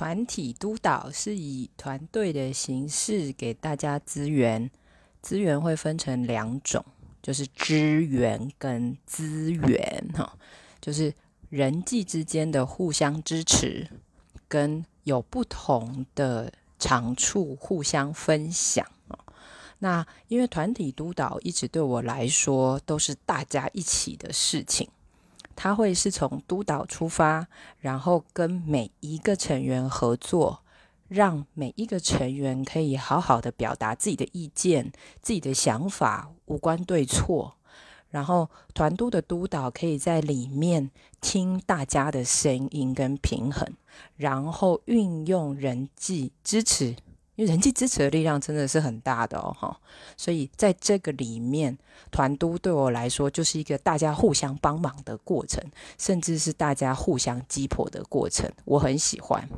团体督导是以团队的形式给大家资源，资源会分成两种，就是资源跟资源哈，就是人际之间的互相支持，跟有不同的长处互相分享那因为团体督导一直对我来说都是大家一起的事情。他会是从督导出发，然后跟每一个成员合作，让每一个成员可以好好的表达自己的意见、自己的想法，无关对错。然后团督的督导可以在里面听大家的声音跟平衡，然后运用人际支持。因为人际支持的力量真的是很大的哦，哈，所以在这个里面，团都对我来说就是一个大家互相帮忙的过程，甚至是大家互相击破的过程，我很喜欢。